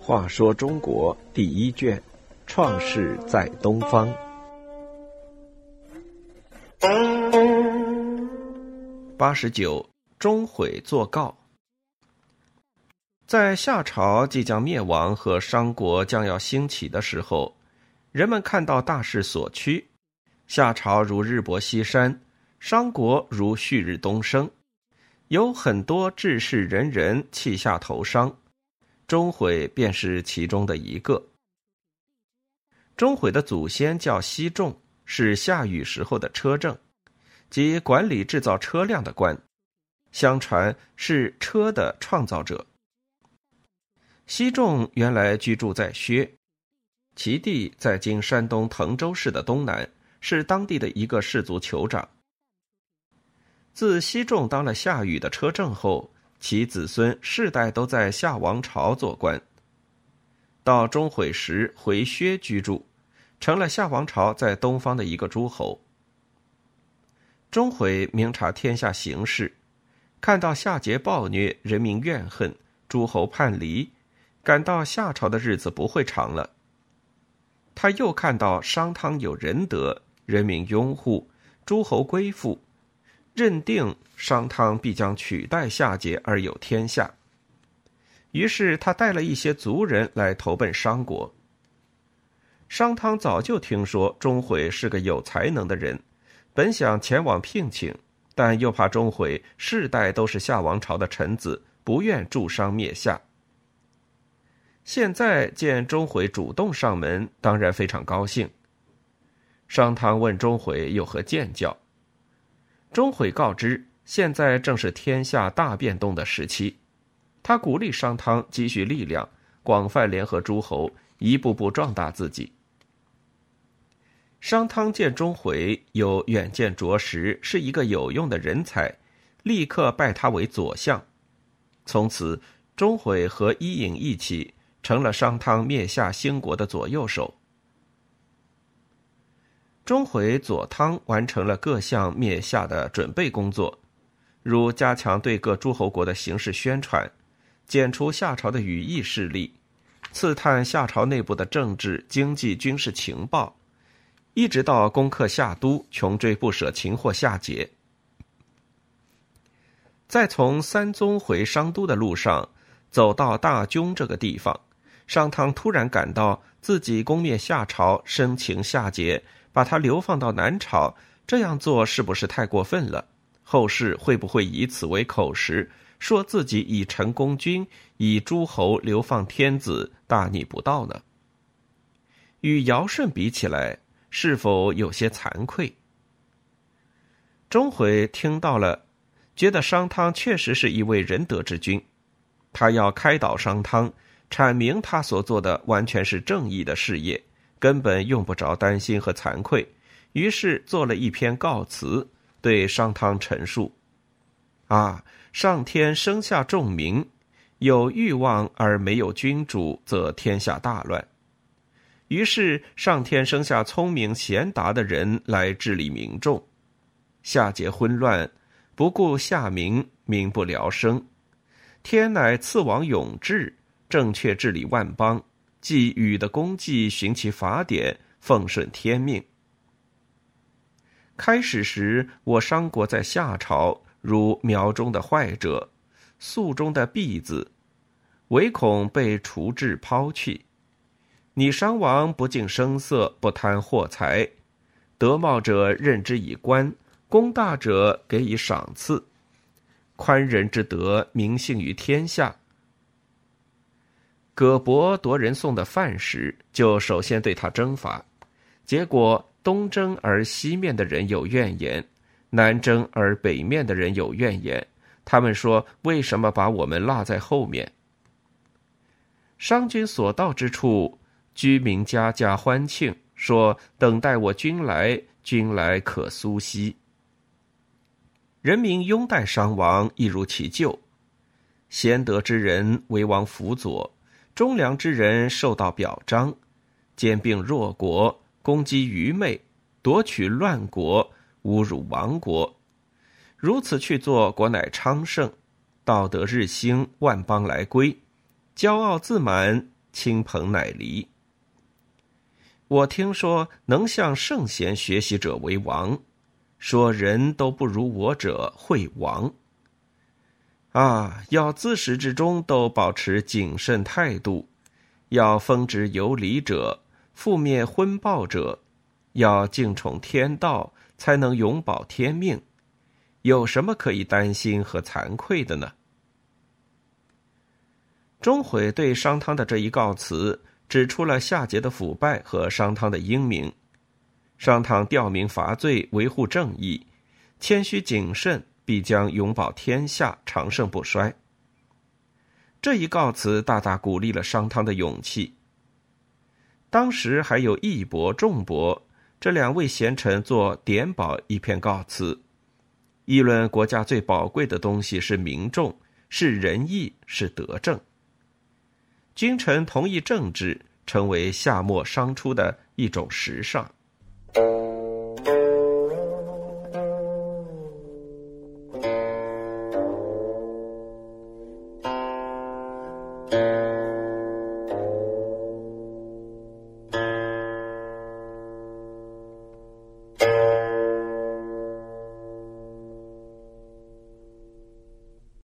话说中国第一卷，创世在东方。八十九，钟毁作告。在夏朝即将灭亡和商国将要兴起的时候，人们看到大势所趋，夏朝如日薄西山，商国如旭日东升，有很多志士仁人弃夏投商。钟毁便是其中的一个。钟毁的祖先叫西仲，是夏禹时候的车政，即管理制造车辆的官，相传是车的创造者。西仲原来居住在薛，其地在今山东滕州市的东南，是当地的一个氏族酋长。自西仲当了夏禹的车政后。其子孙世代都在夏王朝做官。到钟毁时回薛居住，成了夏王朝在东方的一个诸侯。钟毁明察天下形势，看到夏桀暴虐，人民怨恨，诸侯叛离，感到夏朝的日子不会长了。他又看到商汤有仁德，人民拥护，诸侯归附。认定商汤必将取代夏桀而有天下，于是他带了一些族人来投奔商国。商汤早就听说钟毁是个有才能的人，本想前往聘请，但又怕钟毁世代都是夏王朝的臣子，不愿助商灭夏。现在见钟毁主动上门，当然非常高兴。商汤问钟毁有何见教。钟会告知，现在正是天下大变动的时期，他鼓励商汤积蓄力量，广泛联合诸侯，一步步壮大自己。商汤见钟毁有远见卓识，是一个有用的人才，立刻拜他为左相。从此，钟毁和伊尹一起成了商汤灭夏兴国的左右手。钟回、左汤完成了各项灭夏的准备工作，如加强对各诸侯国的形势宣传，剪除夏朝的羽翼势力，刺探夏朝内部的政治、经济、军事情报，一直到攻克夏都，穷追不舍，擒获夏桀。在从三宗回商都的路上，走到大邕这个地方，商汤突然感到自己攻灭夏朝，生擒夏桀。把他流放到南朝，这样做是不是太过分了？后世会不会以此为口实，说自己以陈功君、以诸侯流放天子，大逆不道呢？与尧舜比起来，是否有些惭愧？钟回听到了，觉得商汤确实是一位仁德之君，他要开导商汤，阐明他所做的完全是正义的事业。根本用不着担心和惭愧，于是做了一篇告辞，对商汤陈述：“啊，上天生下众民，有欲望而没有君主，则天下大乱。于是上天生下聪明贤达的人来治理民众，夏桀昏乱，不顾夏民，民不聊生。天乃赐王永志，正确治理万邦。”祭禹的功绩，循其法典，奉顺天命。开始时，我商国在夏朝，如苗中的坏者，粟中的篦子，唯恐被除治抛弃。你商王不近声色，不贪货财，德茂者任之以官，功大者给以赏赐，宽仁之德，名幸于天下。葛伯夺人送的饭时，就首先对他征伐，结果东征而西面的人有怨言，南征而北面的人有怨言。他们说：“为什么把我们落在后面？”商君所到之处，居民家家欢庆，说：“等待我君来，君来可苏息。”人民拥戴商王，一如其旧，贤德之人为王辅佐。忠良之人受到表彰，兼并弱国，攻击愚昧，夺取乱国，侮辱亡国。如此去做，国乃昌盛，道德日兴，万邦来归，骄傲自满，亲朋乃离。我听说能向圣贤学习者为王，说人都不如我者会亡。啊，要自始至终都保持谨慎态度，要封之有礼者，覆灭昏暴者，要敬崇天道，才能永保天命。有什么可以担心和惭愧的呢？钟悔对商汤的这一告辞，指出了夏桀的腐败和商汤的英明。商汤吊民伐罪，维护正义，谦虚谨慎。必将永保天下，长盛不衰。这一告辞大大鼓励了商汤的勇气。当时还有义伯、仲伯这两位贤臣做典宝一篇告辞，议论国家最宝贵的东西是民众，是仁义，是德政。君臣同意政治，成为夏末商初的一种时尚。